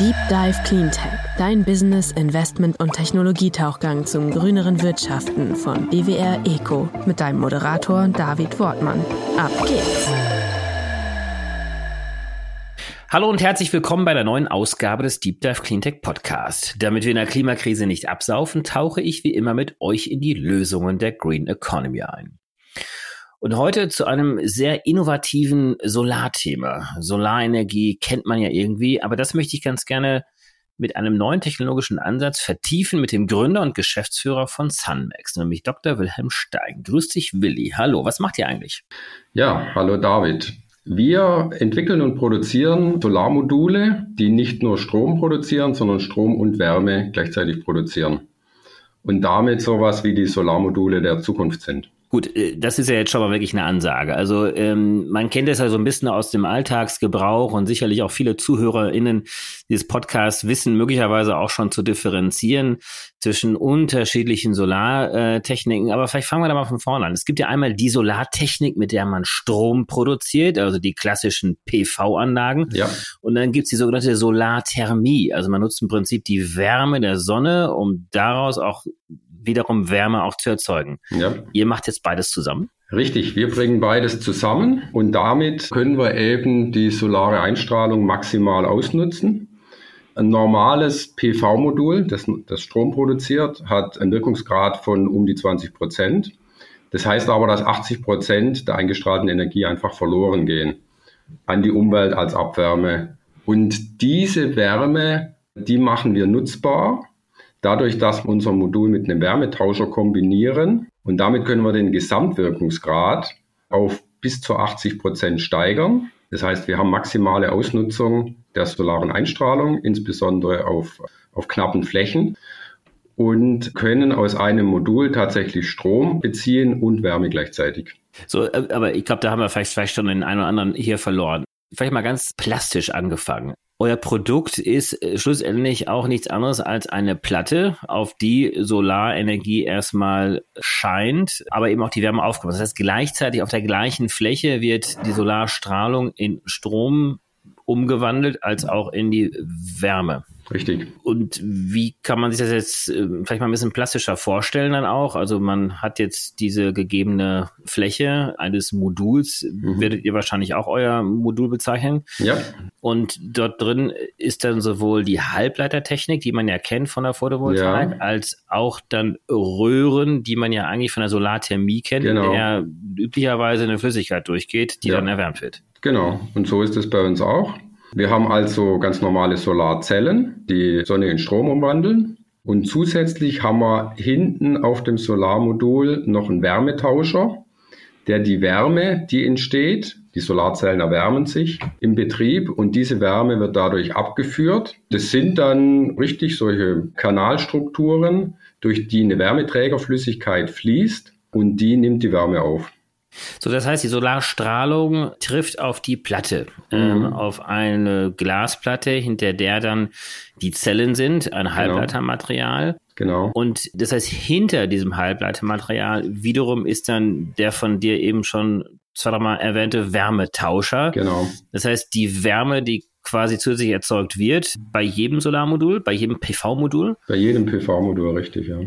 Deep Dive Cleantech, dein Business, Investment und Technologietauchgang zum grüneren Wirtschaften von BWR Eco mit deinem Moderator David Wortmann. Ab geht's! Hallo und herzlich willkommen bei der neuen Ausgabe des Deep Dive Cleantech Podcast. Damit wir in der Klimakrise nicht absaufen, tauche ich wie immer mit euch in die Lösungen der Green Economy ein. Und heute zu einem sehr innovativen Solarthema. Solarenergie kennt man ja irgendwie, aber das möchte ich ganz gerne mit einem neuen technologischen Ansatz vertiefen mit dem Gründer und Geschäftsführer von Sunmax, nämlich Dr. Wilhelm Stein. Grüß dich, Willi. Hallo, was macht ihr eigentlich? Ja, hallo David. Wir entwickeln und produzieren Solarmodule, die nicht nur Strom produzieren, sondern Strom und Wärme gleichzeitig produzieren. Und damit sowas wie die Solarmodule der Zukunft sind. Gut, äh, das ist ja jetzt schon mal wirklich eine Ansage. Also ähm, man kennt es ja so ein bisschen aus dem Alltagsgebrauch und sicherlich auch viele ZuhörerInnen dieses Podcasts wissen möglicherweise auch schon zu differenzieren zwischen unterschiedlichen Solartechniken. Aber vielleicht fangen wir da mal von vorne an. Es gibt ja einmal die Solartechnik, mit der man Strom produziert, also die klassischen PV-Anlagen. Ja. Und dann gibt's die sogenannte Solarthermie. Also man nutzt im Prinzip die Wärme der Sonne, um daraus auch wiederum Wärme auch zu erzeugen. Ja. Ihr macht jetzt beides zusammen? Richtig, wir bringen beides zusammen und damit können wir eben die solare Einstrahlung maximal ausnutzen. Ein normales PV-Modul, das, das Strom produziert, hat einen Wirkungsgrad von um die 20 Prozent. Das heißt aber, dass 80 Prozent der eingestrahlten Energie einfach verloren gehen an die Umwelt als Abwärme. Und diese Wärme, die machen wir nutzbar dadurch, dass wir unser Modul mit einem Wärmetauscher kombinieren. Und damit können wir den Gesamtwirkungsgrad auf bis zu 80 Prozent steigern. Das heißt, wir haben maximale Ausnutzung der solaren Einstrahlung, insbesondere auf, auf knappen Flächen und können aus einem Modul tatsächlich Strom beziehen und Wärme gleichzeitig. So, äh, aber ich glaube, da haben wir vielleicht zwei Stunden den einen oder anderen hier verloren. Vielleicht mal ganz plastisch angefangen. Euer Produkt ist äh, schlussendlich auch nichts anderes als eine Platte, auf die Solarenergie erstmal scheint, aber eben auch die Wärme aufkommt. Das heißt, gleichzeitig auf der gleichen Fläche wird die Solarstrahlung in Strom umgewandelt als auch in die Wärme. Richtig. Und wie kann man sich das jetzt äh, vielleicht mal ein bisschen plastischer vorstellen dann auch? Also man hat jetzt diese gegebene Fläche eines Moduls, mhm. werdet ihr wahrscheinlich auch euer Modul bezeichnen. Ja. Und dort drin ist dann sowohl die Halbleitertechnik, die man ja kennt von der Photovoltaik, ja. als auch dann Röhren, die man ja eigentlich von der Solarthermie kennt, genau. in der üblicherweise eine Flüssigkeit durchgeht, die ja. dann erwärmt wird. Genau. Und so ist es bei uns auch. Wir haben also ganz normale Solarzellen, die Sonne in Strom umwandeln. Und zusätzlich haben wir hinten auf dem Solarmodul noch einen Wärmetauscher, der die Wärme, die entsteht, die Solarzellen erwärmen sich im Betrieb und diese Wärme wird dadurch abgeführt. Das sind dann richtig solche Kanalstrukturen, durch die eine Wärmeträgerflüssigkeit fließt und die nimmt die Wärme auf. So, das heißt, die Solarstrahlung trifft auf die Platte, ähm, mhm. ähm, auf eine Glasplatte, hinter der dann die Zellen sind, ein genau. Halbleitermaterial. Genau. Und das heißt, hinter diesem Halbleitermaterial wiederum ist dann der von dir eben schon zweimal erwähnte Wärmetauscher. Genau. Das heißt, die Wärme, die quasi zusätzlich erzeugt wird, bei jedem Solarmodul, bei jedem PV-Modul? Bei jedem PV-Modul, richtig, ja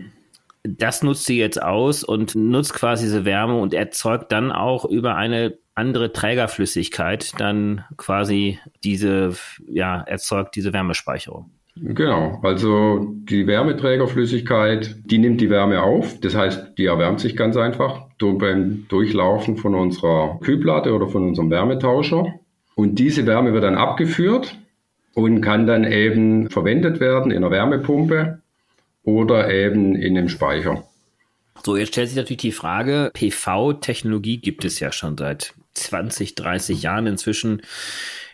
das nutzt sie jetzt aus und nutzt quasi diese Wärme und erzeugt dann auch über eine andere Trägerflüssigkeit dann quasi diese, ja, erzeugt diese Wärmespeicherung. Genau, also die Wärmeträgerflüssigkeit, die nimmt die Wärme auf, das heißt, die erwärmt sich ganz einfach beim Durchlaufen von unserer Kühlplatte oder von unserem Wärmetauscher. Und diese Wärme wird dann abgeführt und kann dann eben verwendet werden in einer Wärmepumpe oder eben in dem Speicher. So, jetzt stellt sich natürlich die Frage, PV-Technologie gibt es ja schon seit 20, 30 Jahren inzwischen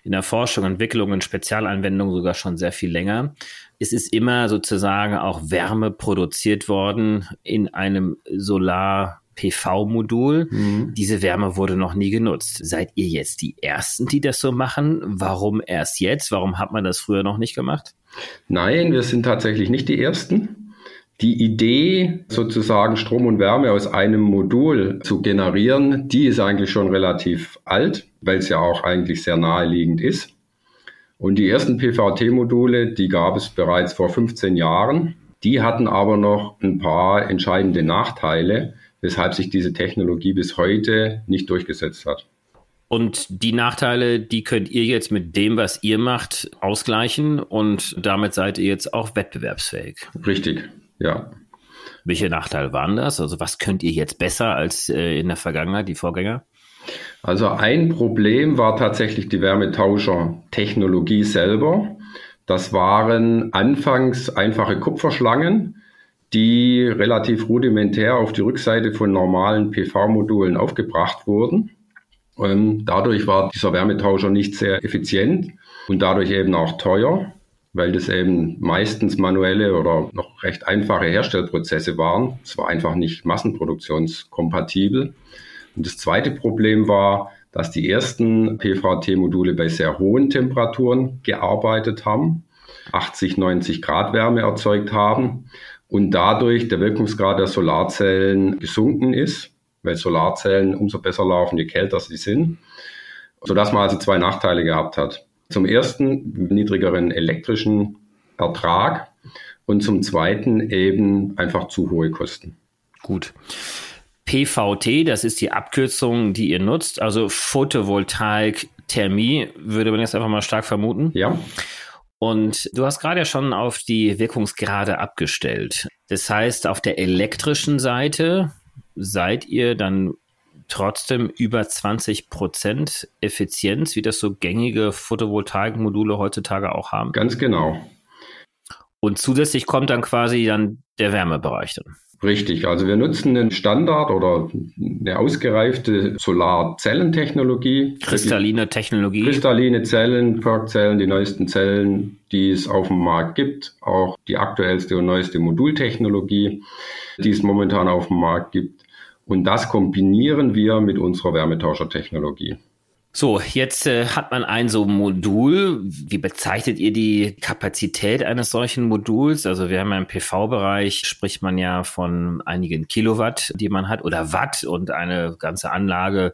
in der Forschung, Entwicklung und Spezialanwendung sogar schon sehr viel länger. Es ist immer sozusagen auch Wärme produziert worden in einem Solar PV-Modul. Mhm. Diese Wärme wurde noch nie genutzt. Seid ihr jetzt die Ersten, die das so machen? Warum erst jetzt? Warum hat man das früher noch nicht gemacht? Nein, wir sind tatsächlich nicht die Ersten. Die Idee, sozusagen Strom und Wärme aus einem Modul zu generieren, die ist eigentlich schon relativ alt, weil es ja auch eigentlich sehr naheliegend ist. Und die ersten PVT-Module, die gab es bereits vor 15 Jahren. Die hatten aber noch ein paar entscheidende Nachteile, weshalb sich diese Technologie bis heute nicht durchgesetzt hat. Und die Nachteile, die könnt ihr jetzt mit dem, was ihr macht, ausgleichen und damit seid ihr jetzt auch wettbewerbsfähig. Richtig, ja. Welche Nachteile waren das? Also was könnt ihr jetzt besser als äh, in der Vergangenheit, die Vorgänger? Also ein Problem war tatsächlich die Wärmetauscher-Technologie selber. Das waren anfangs einfache Kupferschlangen, die relativ rudimentär auf die Rückseite von normalen PV-Modulen aufgebracht wurden. Ähm, dadurch war dieser Wärmetauscher nicht sehr effizient und dadurch eben auch teuer, weil das eben meistens manuelle oder noch recht einfache Herstellprozesse waren. Es war einfach nicht massenproduktionskompatibel. Und das zweite Problem war, dass die ersten PVT-Module bei sehr hohen Temperaturen gearbeitet haben, 80, 90 Grad Wärme erzeugt haben und dadurch der Wirkungsgrad der Solarzellen gesunken ist weil Solarzellen umso besser laufen, je kälter sie sind, sodass man also zwei Nachteile gehabt hat. Zum ersten niedrigeren elektrischen Ertrag und zum zweiten eben einfach zu hohe Kosten. Gut. PVT, das ist die Abkürzung, die ihr nutzt, also Photovoltaik Thermie, würde man jetzt einfach mal stark vermuten. Ja. Und du hast gerade ja schon auf die Wirkungsgrade abgestellt. Das heißt, auf der elektrischen Seite seid ihr dann trotzdem über 20 Prozent Effizienz, wie das so gängige Photovoltaikmodule heutzutage auch haben? Ganz genau. Und zusätzlich kommt dann quasi dann der Wärmebereich dann. Richtig, also wir nutzen einen Standard oder eine ausgereifte Solarzellentechnologie. Kristalline Technologie. Kristalline Zellen, Perk-Zellen, die neuesten Zellen, die es auf dem Markt gibt. Auch die aktuellste und neueste Modultechnologie, die es momentan auf dem Markt gibt. Und das kombinieren wir mit unserer Wärmetauschertechnologie. So, jetzt äh, hat man ein so Modul. Wie bezeichnet ihr die Kapazität eines solchen Moduls? Also wir haben ja im PV-Bereich, spricht man ja von einigen Kilowatt, die man hat, oder Watt und eine ganze Anlage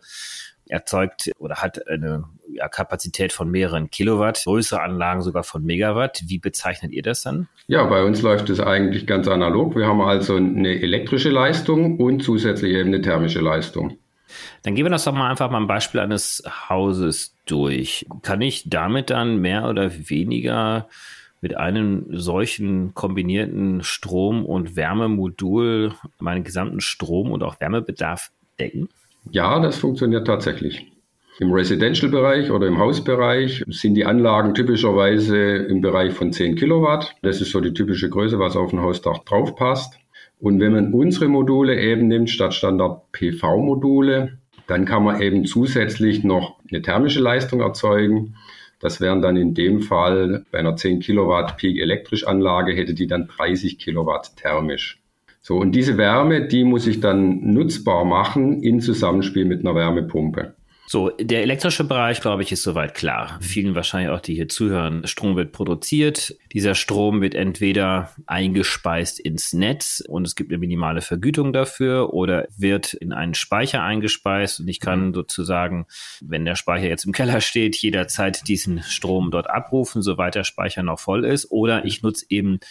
erzeugt oder hat eine ja, Kapazität von mehreren Kilowatt, größere Anlagen sogar von Megawatt. Wie bezeichnet ihr das dann? Ja, bei uns läuft es eigentlich ganz analog. Wir haben also eine elektrische Leistung und zusätzlich eben eine thermische Leistung. Dann gehen wir das doch mal einfach mal ein Beispiel eines Hauses durch. Kann ich damit dann mehr oder weniger mit einem solchen kombinierten Strom- und Wärmemodul meinen gesamten Strom- und auch Wärmebedarf decken? Ja, das funktioniert tatsächlich. Im Residential-Bereich oder im Hausbereich sind die Anlagen typischerweise im Bereich von 10 Kilowatt. Das ist so die typische Größe, was auf ein Hausdach drauf passt. Und wenn man unsere Module eben nimmt, statt Standard PV-Module, dann kann man eben zusätzlich noch eine thermische Leistung erzeugen. Das wären dann in dem Fall bei einer 10 Kilowatt Peak elektrisch Anlage hätte die dann 30 Kilowatt thermisch. So, und diese Wärme, die muss ich dann nutzbar machen in Zusammenspiel mit einer Wärmepumpe. So, der elektrische Bereich, glaube ich, ist soweit klar. Vielen wahrscheinlich auch, die hier zuhören, Strom wird produziert. Dieser Strom wird entweder eingespeist ins Netz und es gibt eine minimale Vergütung dafür oder wird in einen Speicher eingespeist und ich kann sozusagen, wenn der Speicher jetzt im Keller steht, jederzeit diesen Strom dort abrufen, soweit der Speicher noch voll ist. Oder ich nutze eben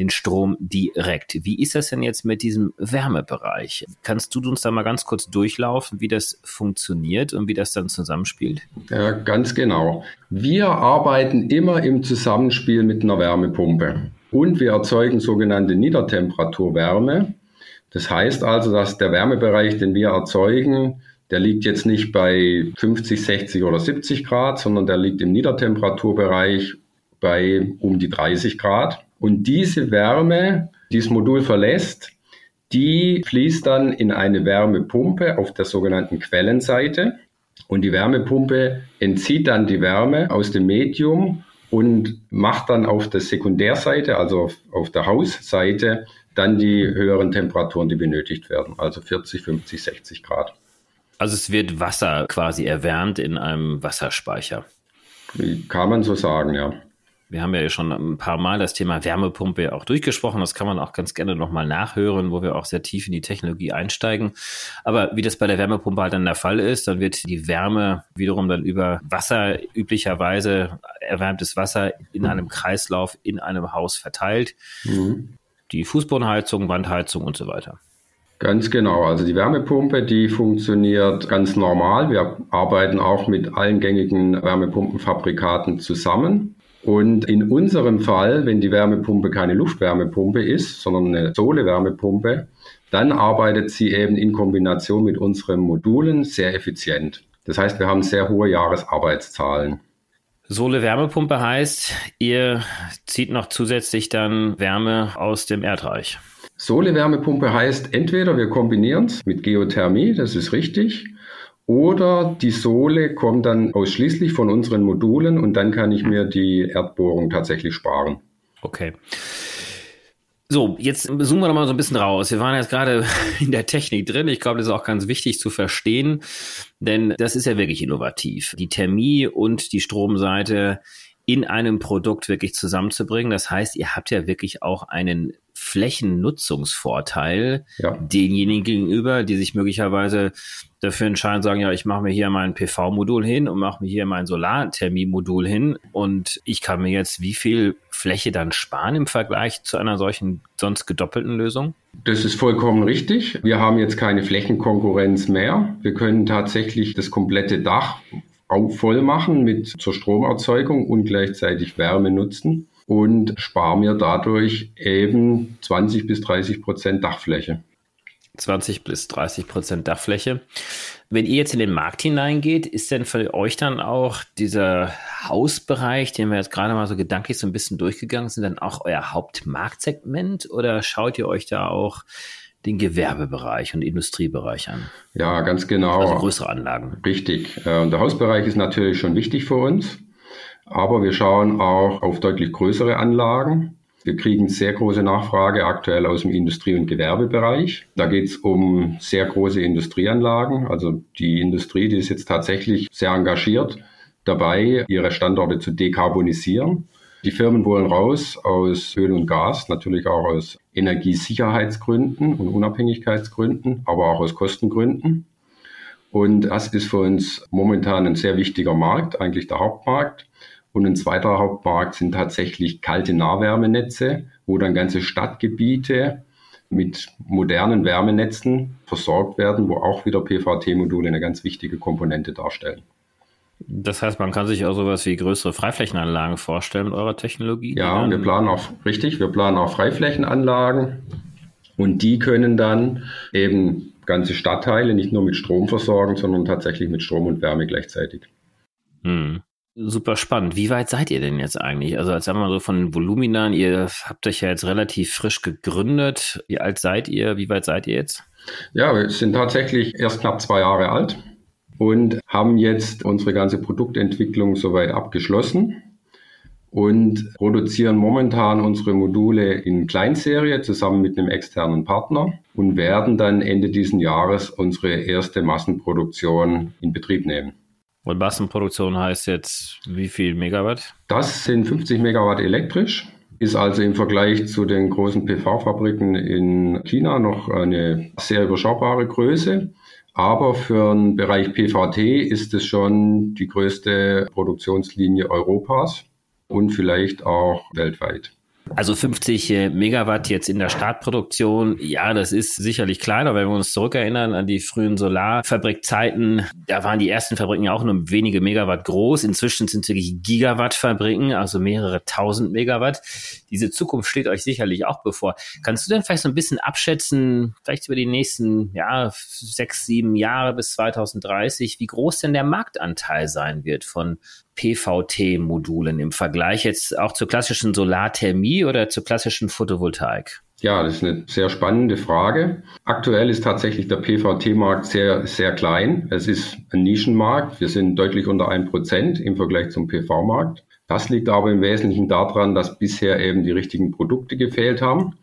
den Strom direkt. Wie ist das denn jetzt mit diesem Wärmebereich? Kannst du uns da mal ganz kurz durchlaufen, wie das funktioniert und wie das dann zusammenspielt? Ja, ganz genau. Wir arbeiten immer im Zusammenspiel mit einer Wärmepumpe und wir erzeugen sogenannte Niedertemperaturwärme. Das heißt also, dass der Wärmebereich, den wir erzeugen, der liegt jetzt nicht bei 50, 60 oder 70 Grad, sondern der liegt im Niedertemperaturbereich bei um die 30 Grad. Und diese Wärme, die das Modul verlässt, die fließt dann in eine Wärmepumpe auf der sogenannten Quellenseite. Und die Wärmepumpe entzieht dann die Wärme aus dem Medium und macht dann auf der Sekundärseite, also auf, auf der Hausseite, dann die höheren Temperaturen, die benötigt werden, also 40, 50, 60 Grad. Also es wird Wasser quasi erwärmt in einem Wasserspeicher. Kann man so sagen, ja. Wir haben ja schon ein paar Mal das Thema Wärmepumpe auch durchgesprochen. Das kann man auch ganz gerne nochmal nachhören, wo wir auch sehr tief in die Technologie einsteigen. Aber wie das bei der Wärmepumpe halt dann der Fall ist, dann wird die Wärme wiederum dann über Wasser üblicherweise erwärmtes Wasser in einem Kreislauf in einem Haus verteilt. Mhm. Die Fußbodenheizung, Wandheizung und so weiter. Ganz genau. Also die Wärmepumpe, die funktioniert ganz normal. Wir arbeiten auch mit allen gängigen Wärmepumpenfabrikaten zusammen. Und in unserem Fall, wenn die Wärmepumpe keine Luftwärmepumpe ist, sondern eine Sohle-Wärmepumpe, dann arbeitet sie eben in Kombination mit unseren Modulen sehr effizient. Das heißt, wir haben sehr hohe Jahresarbeitszahlen. Sohle-Wärmepumpe heißt, ihr zieht noch zusätzlich dann Wärme aus dem Erdreich. Sohle-Wärmepumpe heißt entweder wir kombinieren es mit Geothermie, das ist richtig, oder die Sohle kommt dann ausschließlich von unseren Modulen und dann kann ich mir die Erdbohrung tatsächlich sparen. Okay. So, jetzt zoomen wir noch mal so ein bisschen raus. Wir waren jetzt gerade in der Technik drin. Ich glaube, das ist auch ganz wichtig zu verstehen, denn das ist ja wirklich innovativ. Die Thermie und die Stromseite in einem Produkt wirklich zusammenzubringen. Das heißt, ihr habt ja wirklich auch einen Flächennutzungsvorteil ja. denjenigen gegenüber, die sich möglicherweise dafür entscheiden, sagen, ja, ich mache mir hier mein PV-Modul hin und mache mir hier mein Solarthermie-Modul hin und ich kann mir jetzt wie viel Fläche dann sparen im Vergleich zu einer solchen sonst gedoppelten Lösung? Das ist vollkommen richtig. Wir haben jetzt keine Flächenkonkurrenz mehr. Wir können tatsächlich das komplette Dach voll machen mit zur Stromerzeugung und gleichzeitig Wärme nutzen und spare mir dadurch eben 20 bis 30 Prozent Dachfläche. 20 bis 30 Prozent Dachfläche. Wenn ihr jetzt in den Markt hineingeht, ist denn für euch dann auch dieser Hausbereich, den wir jetzt gerade mal so gedanklich so ein bisschen durchgegangen sind, dann auch euer Hauptmarktsegment oder schaut ihr euch da auch den Gewerbebereich und Industriebereich an? Ja, ganz genau. Also größere Anlagen. Richtig. Äh, der Hausbereich ist natürlich schon wichtig für uns. Aber wir schauen auch auf deutlich größere Anlagen. Wir kriegen sehr große Nachfrage aktuell aus dem Industrie- und Gewerbebereich. Da geht es um sehr große Industrieanlagen. Also die Industrie, die ist jetzt tatsächlich sehr engagiert dabei, ihre Standorte zu dekarbonisieren. Die Firmen wollen raus aus Öl und Gas, natürlich auch aus Energiesicherheitsgründen und Unabhängigkeitsgründen, aber auch aus Kostengründen. Und das ist für uns momentan ein sehr wichtiger Markt, eigentlich der Hauptmarkt. Und ein zweiter Hauptmarkt sind tatsächlich kalte Nahwärmenetze, wo dann ganze Stadtgebiete mit modernen Wärmenetzen versorgt werden, wo auch wieder PVT-Module eine ganz wichtige Komponente darstellen. Das heißt, man kann sich auch sowas wie größere Freiflächenanlagen vorstellen mit eurer Technologie? Ja, wir planen auch, richtig, wir planen auch Freiflächenanlagen und die können dann eben ganze Stadtteile nicht nur mit Strom versorgen, sondern tatsächlich mit Strom und Wärme gleichzeitig. Hm. Super spannend. Wie weit seid ihr denn jetzt eigentlich? Also, als sagen wir mal so von Voluminan, ihr habt euch ja jetzt relativ frisch gegründet. Wie alt seid ihr? Wie weit seid ihr jetzt? Ja, wir sind tatsächlich erst knapp zwei Jahre alt und haben jetzt unsere ganze Produktentwicklung soweit abgeschlossen und produzieren momentan unsere Module in Kleinserie zusammen mit einem externen Partner und werden dann Ende diesen Jahres unsere erste Massenproduktion in Betrieb nehmen. Und Massenproduktion heißt jetzt wie viel Megawatt? Das sind 50 Megawatt elektrisch. Ist also im Vergleich zu den großen PV-Fabriken in China noch eine sehr überschaubare Größe. Aber für den Bereich PVT ist es schon die größte Produktionslinie Europas und vielleicht auch weltweit. Also 50 äh, Megawatt jetzt in der Startproduktion, ja, das ist sicherlich kleiner, wenn wir uns zurückerinnern an die frühen Solarfabrikzeiten. Da waren die ersten Fabriken auch nur wenige Megawatt groß. Inzwischen sind es wirklich Gigawatt-Fabriken, also mehrere tausend Megawatt. Diese Zukunft steht euch sicherlich auch bevor. Kannst du denn vielleicht so ein bisschen abschätzen, vielleicht über die nächsten ja, sechs, sieben Jahre bis 2030, wie groß denn der Marktanteil sein wird von PVT-Modulen im Vergleich jetzt auch zur klassischen Solarthermie oder zur klassischen Photovoltaik? Ja, das ist eine sehr spannende Frage. Aktuell ist tatsächlich der PVT-Markt sehr, sehr klein. Es ist ein Nischenmarkt. Wir sind deutlich unter ein Prozent im Vergleich zum PV-Markt. Das liegt aber im Wesentlichen daran, dass bisher eben die richtigen Produkte gefehlt haben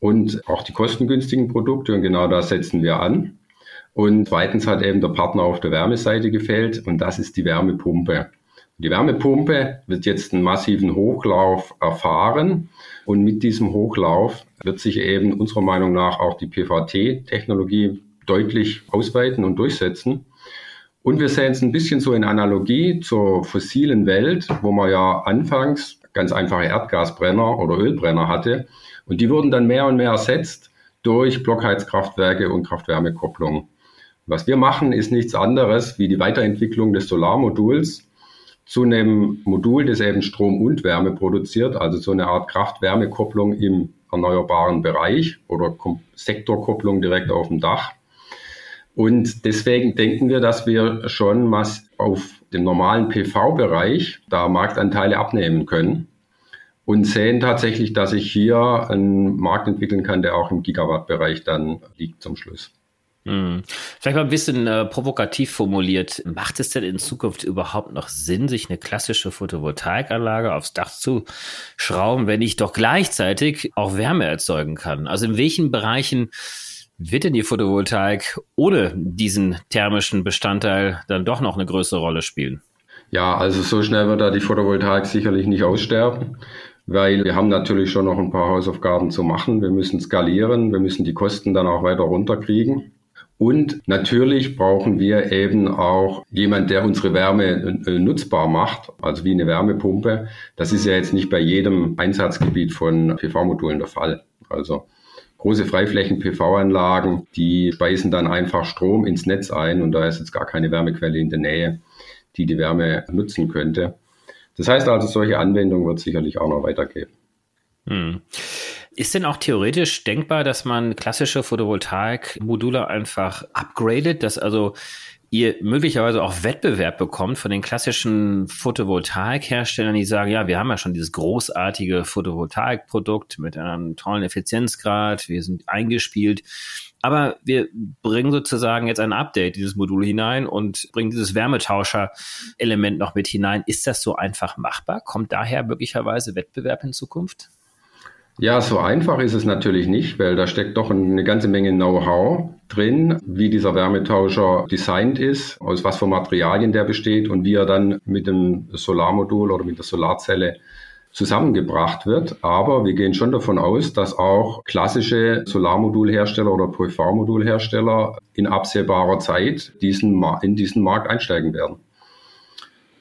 und auch die kostengünstigen Produkte. Und genau da setzen wir an. Und zweitens hat eben der Partner auf der Wärmeseite gefehlt und das ist die Wärmepumpe. Die Wärmepumpe wird jetzt einen massiven Hochlauf erfahren und mit diesem Hochlauf wird sich eben unserer Meinung nach auch die PVT-Technologie deutlich ausweiten und durchsetzen. Und wir sehen es ein bisschen so in Analogie zur fossilen Welt, wo man ja anfangs ganz einfache Erdgasbrenner oder Ölbrenner hatte. Und die wurden dann mehr und mehr ersetzt durch Blockheizkraftwerke und Kraft-Wärme-Kopplung. Was wir machen, ist nichts anderes wie die Weiterentwicklung des Solarmoduls zu einem Modul, das eben Strom und Wärme produziert, also so eine Art Kraft-Wärme-Kopplung im erneuerbaren Bereich oder Sektorkopplung direkt auf dem Dach. Und deswegen denken wir, dass wir schon was auf dem normalen PV-Bereich da Marktanteile abnehmen können und sehen tatsächlich, dass ich hier einen Markt entwickeln kann, der auch im Gigawatt-Bereich dann liegt zum Schluss. Hm. Vielleicht mal ein bisschen äh, provokativ formuliert. Macht es denn in Zukunft überhaupt noch Sinn, sich eine klassische Photovoltaikanlage aufs Dach zu schrauben, wenn ich doch gleichzeitig auch Wärme erzeugen kann? Also in welchen Bereichen wird denn die Photovoltaik ohne diesen thermischen Bestandteil dann doch noch eine größere Rolle spielen? Ja, also so schnell wird da die Photovoltaik sicherlich nicht aussterben, weil wir haben natürlich schon noch ein paar Hausaufgaben zu machen. Wir müssen skalieren, wir müssen die Kosten dann auch weiter runterkriegen. Und natürlich brauchen wir eben auch jemand, der unsere Wärme äh, nutzbar macht, also wie eine Wärmepumpe. Das ist ja jetzt nicht bei jedem Einsatzgebiet von PV-Modulen der Fall. Also große Freiflächen-PV-Anlagen, die speisen dann einfach Strom ins Netz ein und da ist jetzt gar keine Wärmequelle in der Nähe, die die Wärme nutzen könnte. Das heißt also, solche Anwendungen wird es sicherlich auch noch weitergeben. Hm. Ist denn auch theoretisch denkbar, dass man klassische Photovoltaik-Module einfach upgradet, dass also ihr möglicherweise auch Wettbewerb bekommt von den klassischen Photovoltaik-Herstellern, die sagen, ja, wir haben ja schon dieses großartige Photovoltaik-Produkt mit einem tollen Effizienzgrad, wir sind eingespielt, aber wir bringen sozusagen jetzt ein Update dieses Modul hinein und bringen dieses Wärmetauscher-Element noch mit hinein. Ist das so einfach machbar? Kommt daher möglicherweise Wettbewerb in Zukunft? Ja, so einfach ist es natürlich nicht, weil da steckt doch eine ganze Menge Know-how drin, wie dieser Wärmetauscher designt ist, aus was für Materialien der besteht und wie er dann mit dem Solarmodul oder mit der Solarzelle zusammengebracht wird. Aber wir gehen schon davon aus, dass auch klassische Solarmodulhersteller oder PV-Modulhersteller in absehbarer Zeit diesen, in diesen Markt einsteigen werden.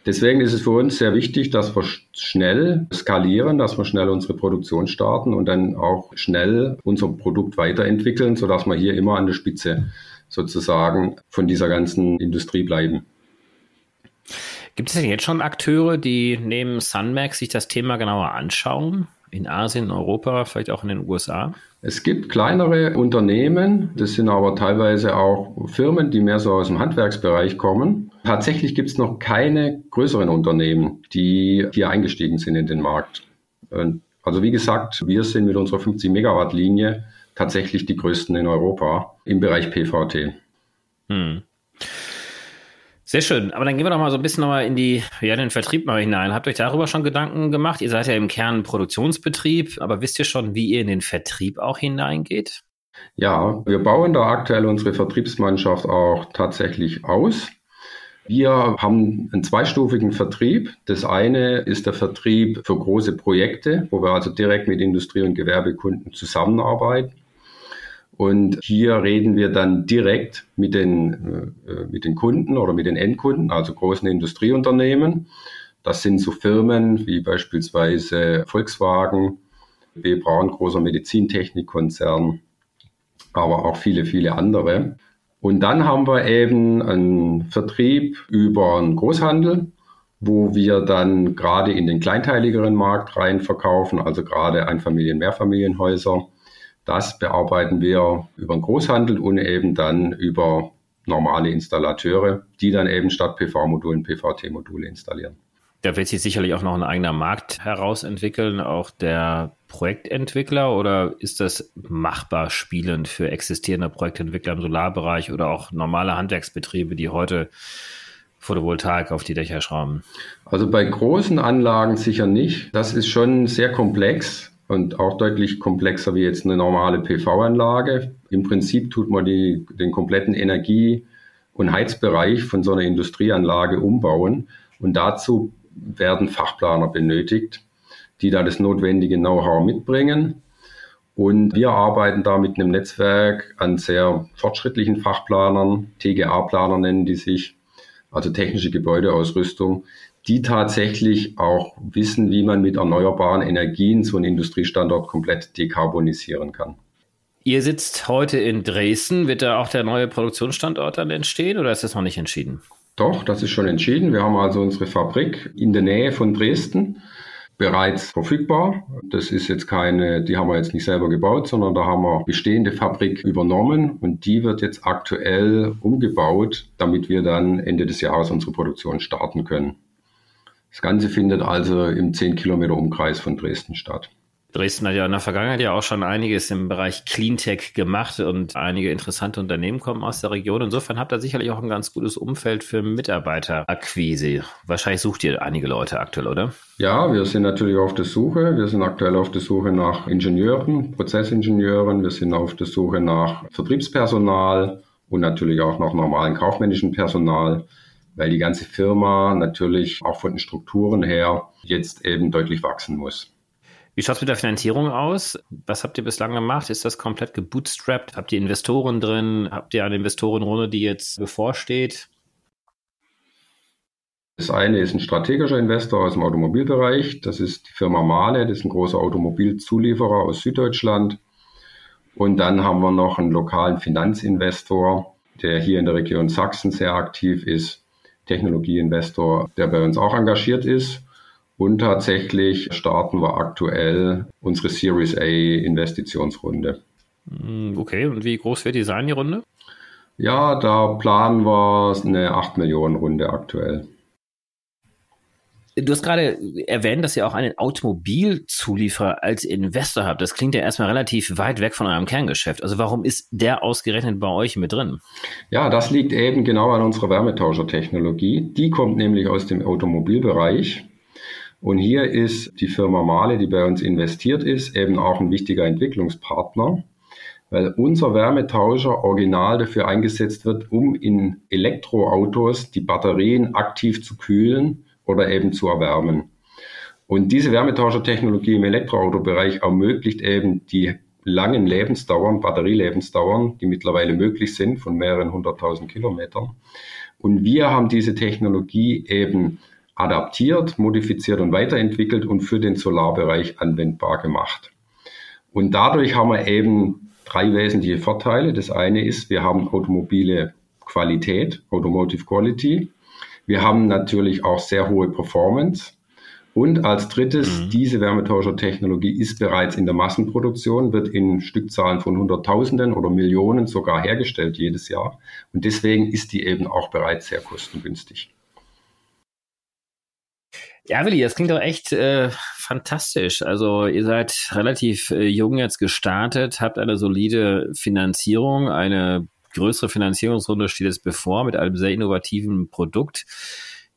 Deswegen ist es für uns sehr wichtig, dass wir schnell skalieren, dass wir schnell unsere Produktion starten und dann auch schnell unser Produkt weiterentwickeln, sodass wir hier immer an der Spitze sozusagen von dieser ganzen Industrie bleiben. Gibt es denn jetzt schon Akteure, die neben Sunmax sich das Thema genauer anschauen? In Asien, in Europa, vielleicht auch in den USA? Es gibt kleinere Unternehmen, das sind aber teilweise auch Firmen, die mehr so aus dem Handwerksbereich kommen. Tatsächlich gibt es noch keine größeren Unternehmen, die hier eingestiegen sind in den Markt. Also wie gesagt, wir sind mit unserer 50 Megawatt Linie tatsächlich die größten in Europa im Bereich PVT. Hm. Sehr schön. Aber dann gehen wir doch mal so ein bisschen nochmal in die, ja, den Vertrieb mal hinein. Habt ihr euch darüber schon Gedanken gemacht? Ihr seid ja im Kern Produktionsbetrieb, aber wisst ihr schon, wie ihr in den Vertrieb auch hineingeht? Ja, wir bauen da aktuell unsere Vertriebsmannschaft auch tatsächlich aus. Wir haben einen zweistufigen Vertrieb. Das eine ist der Vertrieb für große Projekte, wo wir also direkt mit Industrie- und Gewerbekunden zusammenarbeiten. Und hier reden wir dann direkt mit den, äh, mit den Kunden oder mit den Endkunden, also großen Industrieunternehmen. Das sind so Firmen wie beispielsweise Volkswagen, B. Braun, großer Medizintechnikkonzern, aber auch viele, viele andere. Und dann haben wir eben einen Vertrieb über einen Großhandel, wo wir dann gerade in den kleinteiligeren Markt rein verkaufen, also gerade Einfamilien-, Mehrfamilienhäuser das bearbeiten wir über den Großhandel und eben dann über normale Installateure, die dann eben statt PV-Modulen PVT-Module installieren. Da wird sich sicherlich auch noch ein eigener Markt herausentwickeln, auch der Projektentwickler oder ist das machbar spielend für existierende Projektentwickler im Solarbereich oder auch normale Handwerksbetriebe, die heute Photovoltaik auf die Dächer schrauben? Also bei großen Anlagen sicher nicht. Das ist schon sehr komplex und auch deutlich komplexer wie jetzt eine normale PV-Anlage. Im Prinzip tut man die, den kompletten Energie- und Heizbereich von so einer Industrieanlage umbauen und dazu werden Fachplaner benötigt, die da das notwendige Know-how mitbringen. Und wir arbeiten da mit einem Netzwerk an sehr fortschrittlichen Fachplanern, TGA-Planer nennen die sich, also technische Gebäudeausrüstung, die tatsächlich auch wissen, wie man mit erneuerbaren Energien so einen Industriestandort komplett dekarbonisieren kann. Ihr sitzt heute in Dresden. Wird da auch der neue Produktionsstandort dann entstehen oder ist das noch nicht entschieden? Doch, das ist schon entschieden. Wir haben also unsere Fabrik in der Nähe von Dresden bereits verfügbar. Das ist jetzt keine, die haben wir jetzt nicht selber gebaut, sondern da haben wir bestehende Fabrik übernommen und die wird jetzt aktuell umgebaut, damit wir dann Ende des Jahres unsere Produktion starten können. Das Ganze findet also im 10 Kilometer Umkreis von Dresden statt. Dresden hat ja in der Vergangenheit ja auch schon einiges im Bereich Cleantech gemacht und einige interessante Unternehmen kommen aus der Region. Insofern habt ihr sicherlich auch ein ganz gutes Umfeld für Mitarbeiterakquise. Wahrscheinlich sucht ihr einige Leute aktuell, oder? Ja, wir sind natürlich auf der Suche. Wir sind aktuell auf der Suche nach Ingenieuren, Prozessingenieuren. Wir sind auf der Suche nach Vertriebspersonal und natürlich auch nach normalen kaufmännischen Personal weil die ganze Firma natürlich auch von den Strukturen her jetzt eben deutlich wachsen muss. Wie schaut es mit der Finanzierung aus? Was habt ihr bislang gemacht? Ist das komplett gebootstrapped? Habt ihr Investoren drin? Habt ihr eine Investorenrunde, die jetzt bevorsteht? Das eine ist ein strategischer Investor aus dem Automobilbereich. Das ist die Firma Mahle. Das ist ein großer Automobilzulieferer aus Süddeutschland. Und dann haben wir noch einen lokalen Finanzinvestor, der hier in der Region Sachsen sehr aktiv ist. Technologieinvestor, der bei uns auch engagiert ist. Und tatsächlich starten wir aktuell unsere Series A Investitionsrunde. Hm, okay, und wie groß wird die sein, die Runde? Ja, da planen wir eine 8 Millionen Runde aktuell. Du hast gerade erwähnt, dass ihr auch einen Automobilzulieferer als Investor habt. Das klingt ja erstmal relativ weit weg von eurem Kerngeschäft. Also warum ist der ausgerechnet bei euch mit drin? Ja, das liegt eben genau an unserer Wärmetauschertechnologie. Die kommt nämlich aus dem Automobilbereich und hier ist die Firma Male, die bei uns investiert ist, eben auch ein wichtiger Entwicklungspartner, weil unser Wärmetauscher original dafür eingesetzt wird, um in Elektroautos die Batterien aktiv zu kühlen oder eben zu erwärmen. Und diese Wärmetauschertechnologie im Elektroautobereich ermöglicht eben die langen Lebensdauern, Batterielebensdauern, die mittlerweile möglich sind von mehreren hunderttausend Kilometern. Und wir haben diese Technologie eben adaptiert, modifiziert und weiterentwickelt und für den Solarbereich anwendbar gemacht. Und dadurch haben wir eben drei wesentliche Vorteile. Das eine ist, wir haben automobile Qualität, Automotive Quality. Wir haben natürlich auch sehr hohe Performance. Und als drittes, mhm. diese Wärmetauschertechnologie ist bereits in der Massenproduktion, wird in Stückzahlen von Hunderttausenden oder Millionen sogar hergestellt jedes Jahr. Und deswegen ist die eben auch bereits sehr kostengünstig. Ja, Willi, das klingt doch echt äh, fantastisch. Also ihr seid relativ äh, jung jetzt gestartet, habt eine solide Finanzierung, eine größere Finanzierungsrunde steht jetzt bevor mit einem sehr innovativen Produkt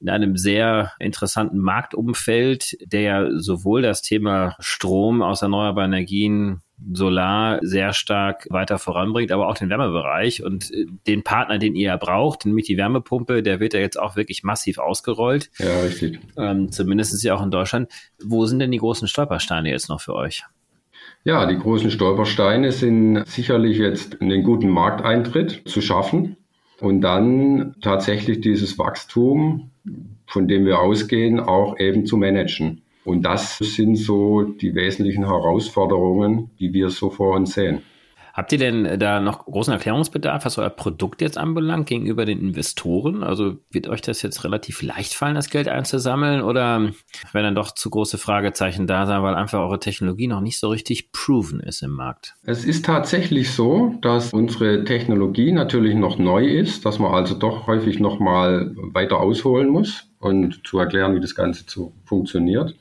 in einem sehr interessanten Marktumfeld, der ja sowohl das Thema Strom aus erneuerbaren Energien Solar sehr stark weiter voranbringt, aber auch den Wärmebereich und äh, den Partner, den ihr ja braucht, nämlich die Wärmepumpe, der wird ja jetzt auch wirklich massiv ausgerollt. Ja, richtig. Ähm, zumindest ja auch in Deutschland. Wo sind denn die großen Stolpersteine jetzt noch für euch? Ja, die großen Stolpersteine sind sicherlich jetzt einen guten Markteintritt zu schaffen und dann tatsächlich dieses Wachstum, von dem wir ausgehen, auch eben zu managen. Und das sind so die wesentlichen Herausforderungen, die wir so vor uns sehen. Habt ihr denn da noch großen Erklärungsbedarf, was euer Produkt jetzt anbelangt gegenüber den Investoren? Also wird euch das jetzt relativ leicht fallen, das Geld einzusammeln? Oder werden dann doch zu große Fragezeichen da sein, weil einfach eure Technologie noch nicht so richtig proven ist im Markt? Es ist tatsächlich so, dass unsere Technologie natürlich noch neu ist, dass man also doch häufig noch mal weiter ausholen muss und zu erklären, wie das Ganze zu, funktioniert.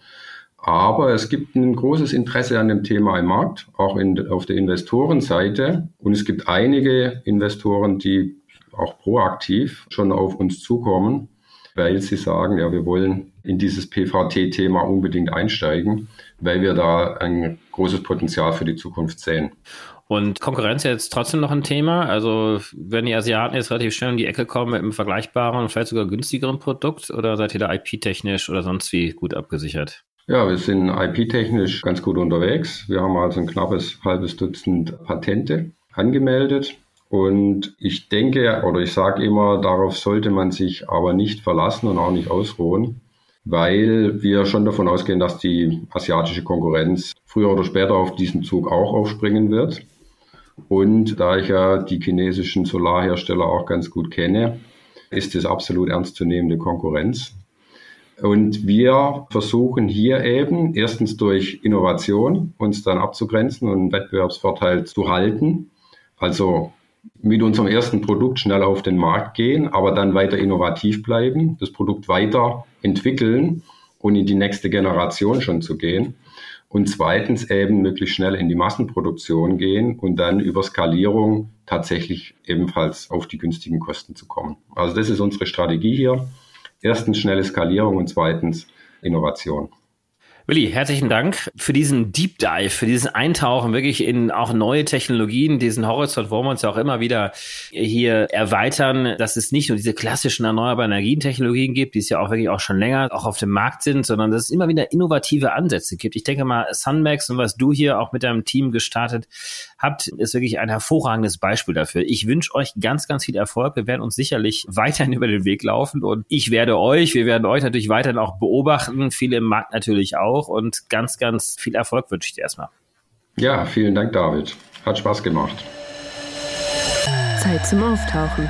Aber es gibt ein großes Interesse an dem Thema im Markt, auch in, auf der Investorenseite. Und es gibt einige Investoren, die auch proaktiv schon auf uns zukommen, weil sie sagen, ja, wir wollen in dieses PVT-Thema unbedingt einsteigen, weil wir da ein großes Potenzial für die Zukunft sehen. Und Konkurrenz ist jetzt trotzdem noch ein Thema. Also, wenn die Asiaten jetzt relativ schnell um die Ecke kommen mit einem vergleichbaren und vielleicht sogar günstigeren Produkt, oder seid ihr da IP-technisch oder sonst wie gut abgesichert? Ja, wir sind IP-technisch ganz gut unterwegs. Wir haben also ein knappes halbes Dutzend Patente angemeldet Und ich denke oder ich sage immer, darauf sollte man sich aber nicht verlassen und auch nicht ausruhen, weil wir schon davon ausgehen, dass die asiatische Konkurrenz früher oder später auf diesen Zug auch aufspringen wird. Und da ich ja die chinesischen Solarhersteller auch ganz gut kenne, ist es absolut ernstzunehmende Konkurrenz. Und wir versuchen hier eben erstens durch Innovation uns dann abzugrenzen und einen Wettbewerbsvorteil zu halten. Also mit unserem ersten Produkt schnell auf den Markt gehen, aber dann weiter innovativ bleiben, das Produkt weiter entwickeln und in die nächste Generation schon zu gehen. Und zweitens eben möglichst schnell in die Massenproduktion gehen und dann über Skalierung tatsächlich ebenfalls auf die günstigen Kosten zu kommen. Also das ist unsere Strategie hier. Erstens schnelle Skalierung und zweitens Innovation. Willi, herzlichen Dank für diesen Deep Dive, für diesen Eintauchen wirklich in auch neue Technologien, diesen Horizont wollen wir uns ja auch immer wieder hier erweitern, dass es nicht nur diese klassischen erneuerbaren Energientechnologien gibt, die es ja auch wirklich auch schon länger auch auf dem Markt sind, sondern dass es immer wieder innovative Ansätze gibt. Ich denke mal, Sunmax und was du hier auch mit deinem Team gestartet habt, ist wirklich ein hervorragendes Beispiel dafür. Ich wünsche euch ganz, ganz viel Erfolg. Wir werden uns sicherlich weiterhin über den Weg laufen und ich werde euch, wir werden euch natürlich weiterhin auch beobachten, viele im Markt natürlich auch auch und ganz, ganz viel Erfolg wünsche ich dir erstmal. Ja, vielen Dank, David. Hat Spaß gemacht. Zeit zum Auftauchen.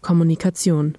Kommunikation.